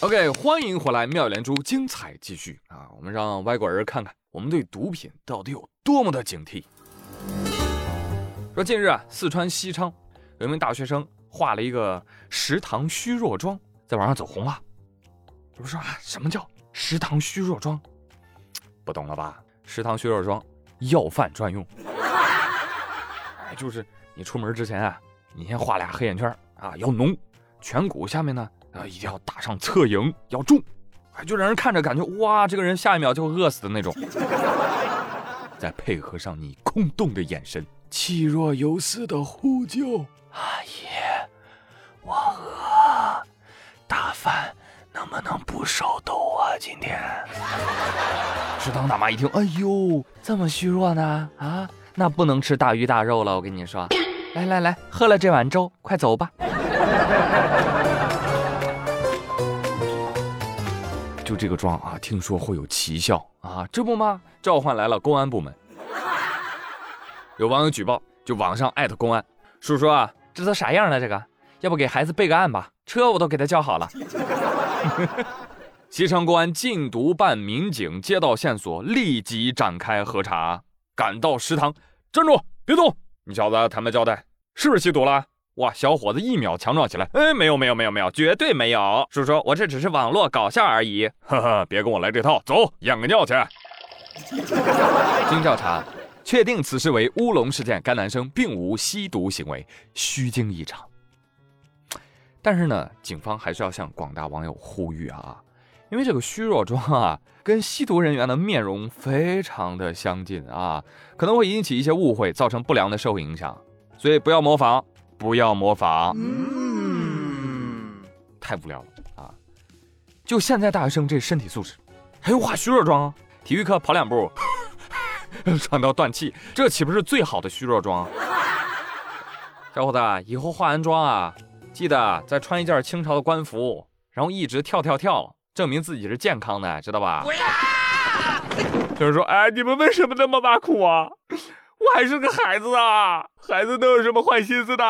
OK，欢迎回来，妙连珠精彩继续啊！我们让外国人看看我们对毒品到底有多么的警惕。说近日啊，四川西昌有一名大学生画了一个食堂虚弱妆，在网上走红了。有人说啊，什么叫食堂虚弱妆？不懂了吧？食堂虚弱妆，要饭专用。哎，就是你出门之前啊，你先画俩黑眼圈啊，要浓，颧骨下面呢。啊，一定要打上侧影，要重，哎，就让人看着感觉哇，这个人下一秒就会饿死的那种。再配合上你空洞的眼神，气若游丝的呼救：“阿姨，我饿，大饭能不能不收豆啊？今天。”食堂大妈一听，哎呦，这么虚弱呢？啊，那不能吃大鱼大肉了，我跟你说。来来来，喝了这碗粥，快走吧。就这个妆啊，听说会有奇效啊，这不吗？召唤来了公安部门。有网友举报，就网上艾特公安，叔叔啊，这都啥样了？这个，要不给孩子备个案吧？车我都给他叫好了。西昌公安禁毒办民警接到线索，立即展开核查，赶到食堂，站住，别动！你小子坦白交代，是不是吸毒了？哇，小伙子一秒强壮起来！哎，没有没有没有没有，绝对没有！叔叔，我这只是网络搞笑而已。呵呵，别跟我来这套，走，验个尿去。经调查，确定此事为乌龙事件，该男生并无吸毒行为，虚惊一场。但是呢，警方还是要向广大网友呼吁啊，因为这个虚弱妆啊，跟吸毒人员的面容非常的相近啊，可能会引起一些误会，造成不良的社会影响，所以不要模仿。不要模仿，嗯太无聊了啊！就现在大学生这身体素质，还用化虚弱妆？体育课跑两步，喘到断气，这岂不是最好的虚弱妆？小伙子，以后化完妆啊，记得再穿一件清朝的官服，然后一直跳跳跳，证明自己是健康的，知道吧？就是说，哎，你们为什么那么挖苦啊？我还是个孩子啊，孩子能有什么坏心思的？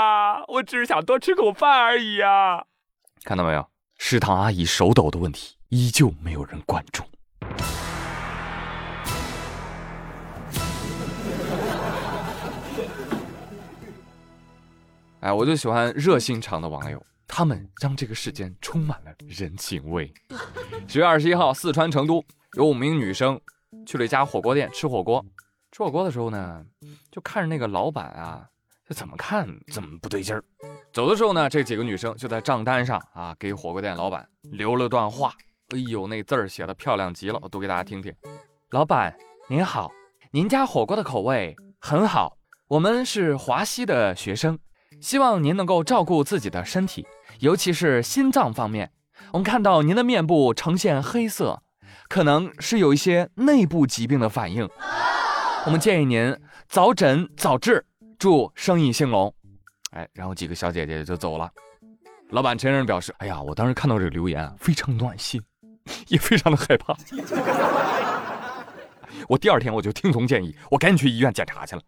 我只是想多吃口饭而已呀。看到没有，食堂阿姨手抖的问题依旧没有人关注。哎，我就喜欢热心肠的网友，他们让这个世间充满了人情味。十月二十一号，四川成都有五名女生去了一家火锅店吃火锅。吃火锅的时候呢，就看着那个老板啊，就怎么看怎么不对劲儿。走的时候呢，这几个女生就在账单上啊，给火锅店老板留了段话。哎呦，那字儿写的漂亮极了，我读给大家听听。老板您好，您家火锅的口味很好，我们是华西的学生，希望您能够照顾自己的身体，尤其是心脏方面。我们看到您的面部呈现黑色，可能是有一些内部疾病的反应。我们建议您早诊早治，祝生意兴隆。哎，然后几个小姐姐就走了。老板陈先生表示：“哎呀，我当时看到这个留言啊非常暖心，也非常的害怕。我第二天我就听从建议，我赶紧去医院检查去了。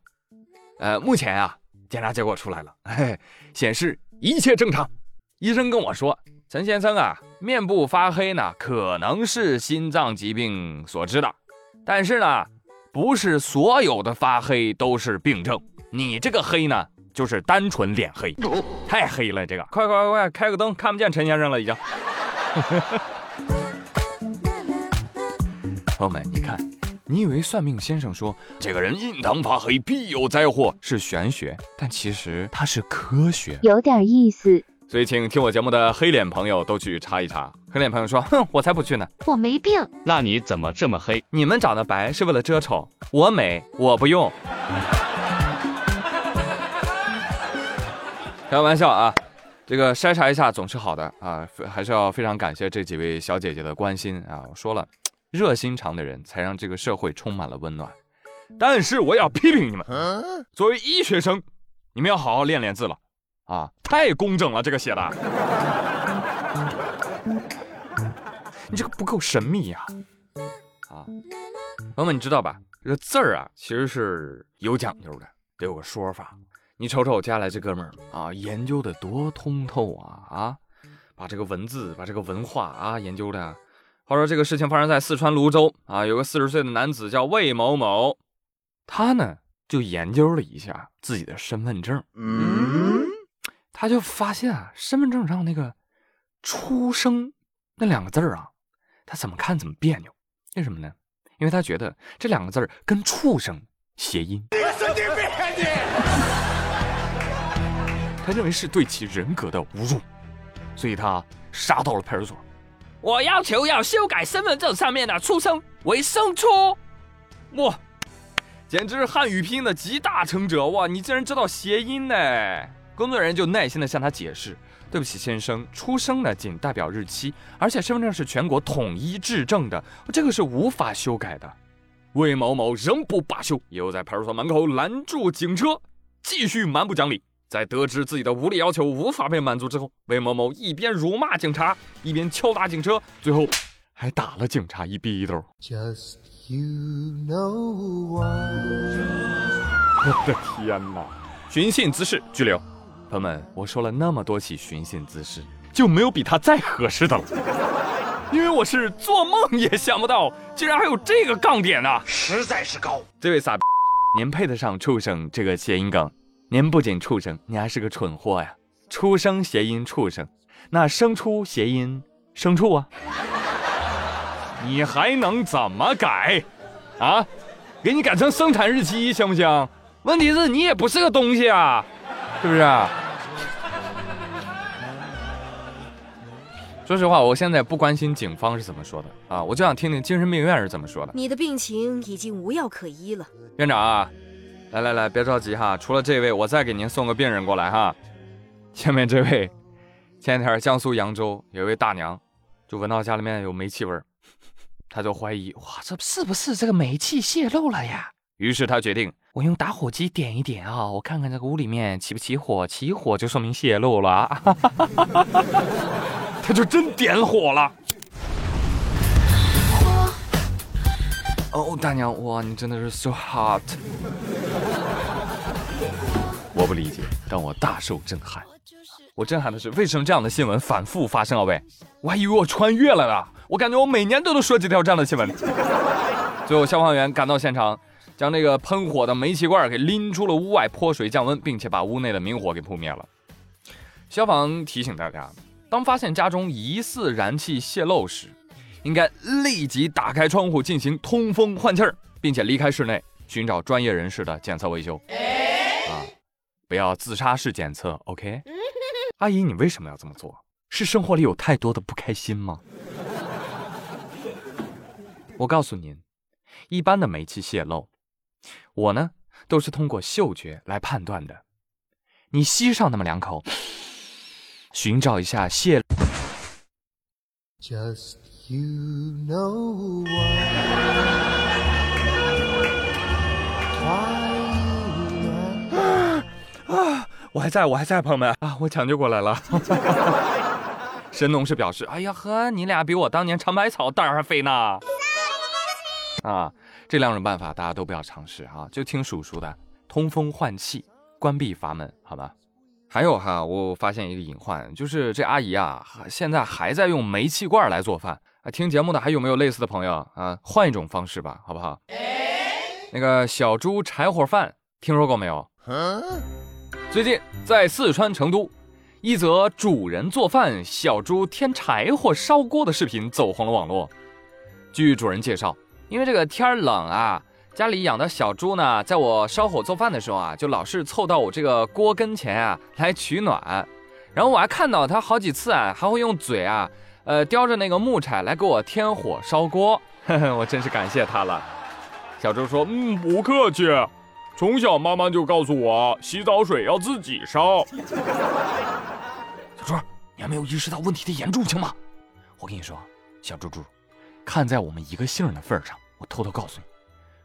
呃，目前啊，检查结果出来了，哎，显示一切正常。医生跟我说，陈先生啊，面部发黑呢，可能是心脏疾病所致的，但是呢。”不是所有的发黑都是病症，你这个黑呢，就是单纯脸黑，太黑了。这个，快快快快，开个灯，看不见陈先生了，已经。朋友们，你看，你以为算命先生说这个人印堂发黑必有灾祸是玄学，但其实它是科学，有点意思。所以，请听我节目的黑脸朋友都去查一查。黑脸朋友说：“哼，我才不去呢，我没病。那你怎么这么黑？你们长得白是为了遮丑，我美我不用。”开玩笑啊，这个筛查一下总是好的啊，还是要非常感谢这几位小姐姐的关心啊。我说了，热心肠的人才让这个社会充满了温暖。但是我要批评你们，作为医学生，你们要好好练练字了。啊，太工整了，这个写的，你这个不够神秘呀！啊，朋友们，你知道吧？这个字儿啊，其实是有讲究的，得有个说法。你瞅瞅我家来这哥们儿啊，研究的多通透啊啊！把这个文字、把这个文化啊研究的。话说这个事情发生在四川泸州啊，有个四十岁的男子叫魏某某，他呢就研究了一下自己的身份证，嗯，他就发现啊，身份证上那个“出生”那两个字儿啊，他怎么看怎么别扭。为什么呢？因为他觉得这两个字儿跟“畜生”谐音，他认为是对其人格的侮辱，所以他杀到了派出所。我要求要修改身份证上面的“出生”为“生出”。哇，简直是汉语拼音的集大成者！哇，你竟然知道谐音呢？工作人员就耐心的向他解释：“对不起，先生，出生呢仅代表日期，而且身份证是全国统一制证的，这个是无法修改的。”魏某某仍不罢休，又在派出所门口拦住警车，继续蛮不讲理。在得知自己的无理要求无法被满足之后，魏某某一边辱骂警察，一边敲打警车，最后还打了警察一逼兜。You know why. 我的天哪！寻衅滋事拘留。朋友们，我说了那么多起寻衅滋事，就没有比他再合适的了。因为我是做梦也想不到，竟然还有这个杠点呢，实在是高。这位傻逼，您配得上“畜生”这个谐音梗？您不仅畜生，你还是个蠢货呀！出生谐音畜生，那生出谐音牲畜啊？你还能怎么改？啊？给你改成生产日期行不行？问题是你也不是个东西啊，是不是？说实话，我现在不关心警方是怎么说的啊，我就想听听精神病院是怎么说的。你的病情已经无药可医了，院长啊。来来来，别着急哈，除了这位，我再给您送个病人过来哈。下面这位，前天江苏扬州有一位大娘，就闻到家里面有煤气味儿，她就怀疑，哇，这是不是这个煤气泄漏了呀？于是他决定，我用打火机点一点啊，我看看这个屋里面起不起火，起火就说明泄露了。他就真点火了。哦，大娘，哇，你真的是 so hot。我不理解，但我大受震撼。我震撼的是，为什么这样的新闻反复发生啊？喂，我还以为我穿越了呢。我感觉我每年都能说几条这样的新闻。最后，消防员赶到现场，将那个喷火的煤气罐给拎出了屋外，泼水降温，并且把屋内的明火给扑灭了。消防提醒大家，当发现家中疑似燃气泄漏时，应该立即打开窗户进行通风换气儿，并且离开室内，寻找专业人士的检测维修。啊，不要自杀式检测，OK？阿姨，你为什么要这么做？是生活里有太多的不开心吗？我告诉您，一般的煤气泄漏，我呢都是通过嗅觉来判断的。你吸上那么两口，寻找一下泄。Just you know why. 我还在，我还在，朋友们啊，我抢救过来了。神农氏表示：“哎呀呵，你俩比我当年尝百草胆儿还肥呢。”啊，这两种办法大家都不要尝试哈，就听叔叔的，通风换气，关闭阀门，好吧？还有哈，我发现一个隐患，就是这阿姨啊，现在还在用煤气罐来做饭啊。听节目的还有没有类似的朋友啊？换一种方式吧，好不好？那个小猪柴火饭听说过没有？最近在四川成都，一则主人做饭，小猪添柴火烧锅的视频走红了网络。据主人介绍，因为这个天冷啊，家里养的小猪呢，在我烧火做饭的时候啊，就老是凑到我这个锅跟前啊来取暖。然后我还看到它好几次啊，还会用嘴啊，呃，叼着那个木柴来给我添火烧锅。呵呵，我真是感谢它了。小猪说：“嗯，不客气。”从小妈妈就告诉我，洗澡水要自己烧。小猪，你还没有意识到问题的严重性吗？我跟你说，小猪猪，看在我们一个姓的份上，我偷偷告诉你，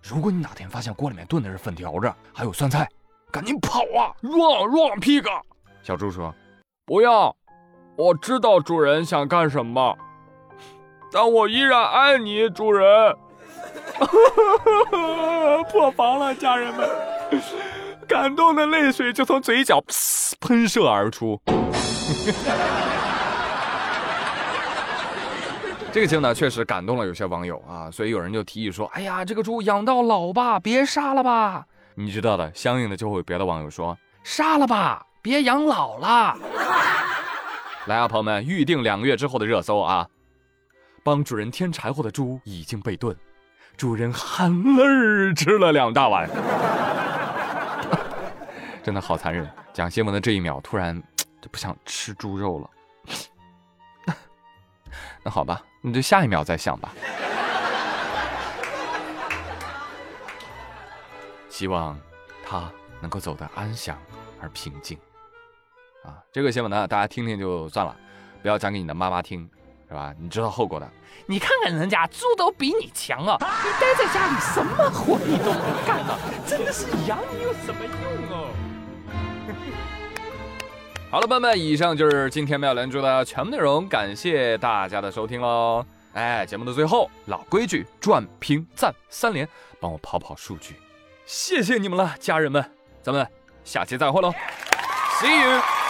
如果你哪天发现锅里面炖的是粉条子，还有酸菜，赶紧跑啊！Run run pig！小猪说：“不要，我知道主人想干什么，但我依然爱你，主人。”破防了，家人们，感动的泪水就从嘴角喷射而出。这个新闻呢，确实感动了有些网友啊，所以有人就提议说：“哎呀，这个猪养到老吧，别杀了吧。”你知道的，相应的就会有别的网友说：“杀了吧，别养老了。”来啊，朋友们，预定两个月之后的热搜啊！帮主人添柴火的猪已经被炖，主人含泪吃了两大碗，真的好残忍。讲新闻的这一秒，突然就不想吃猪肉了。那好吧，你就下一秒再想吧。希望他能够走得安详而平静。啊，这个新闻呢，大家听听就算了，不要讲给你的妈妈听，是吧？你知道后果的。你看看人家猪都比你强啊！你待在家里什么活你都不干啊！真的是养你有什么用哦？好了，朋友们，以上就是今天妙连珠的全部内容，感谢大家的收听喽。哎，节目的最后，老规矩，转评赞三连，帮我跑跑数据，谢谢你们了，家人们，咱们下期再会喽，See you。